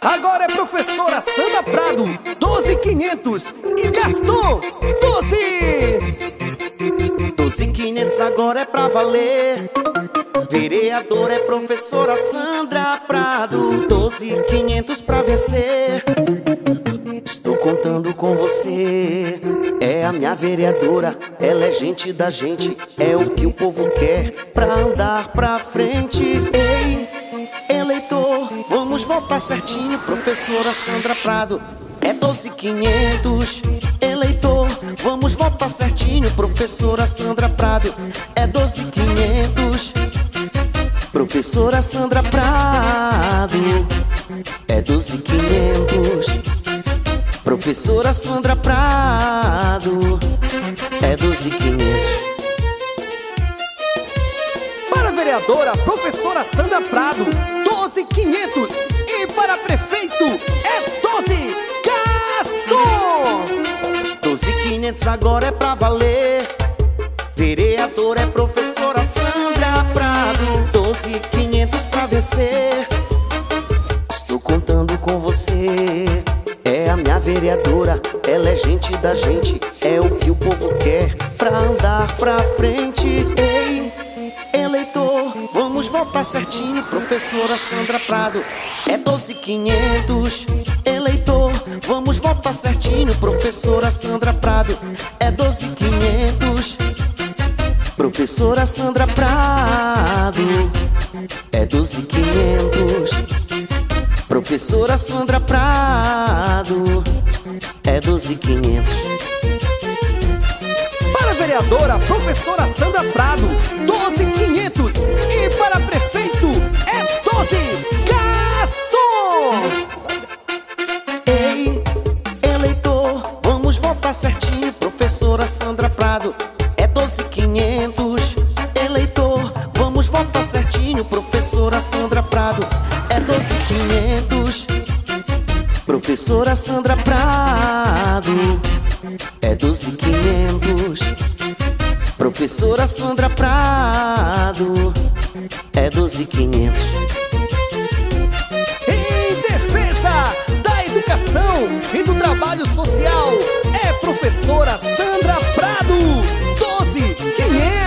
Agora é professora Sandra Prado, 12500 e gastou 12! 12500 agora é pra valer. Vereadora é professora Sandra Prado, 12500 pra vencer. Estou contando com você. É a minha vereadora, ela é gente da gente, é o que o povo quer pra andar pra frente. Vamos votar certinho, professora Sandra Prado. É 12500, eleitor, vamos votar certinho, professora Sandra Prado. É 12500, professora Sandra Prado. É 12500. Professora Sandra Prado É 12,500 vereadora, professora Sandra Prado. 12,500 E para prefeito é 12 Castor 12,500 agora é pra valer. Vereadora é professora Sandra Prado. 12,500 pra vencer. Estou contando com você. É a minha vereadora, ela é gente da gente, é o que o povo quer pra andar pra frente. Vamos votar certinho, professora Sandra Prado. É 12500, eleitor, vamos votar certinho, professora Sandra Prado. É 12500. Professora Sandra Prado é 12500 Professora Sandra Prado é 12,500. Vereadora, professora Sandra Prado, 12,500. E para prefeito é 12 Gaston. Ei, eleitor, vamos votar certinho, professora Sandra Prado é 12,500. Eleitor, vamos votar certinho, professora Sandra Prado é 12,500. Professora Sandra Prado é 12,500. Professora Sandra Prado é 12500. Em defesa da educação e do trabalho social, é professora Sandra Prado, 12500.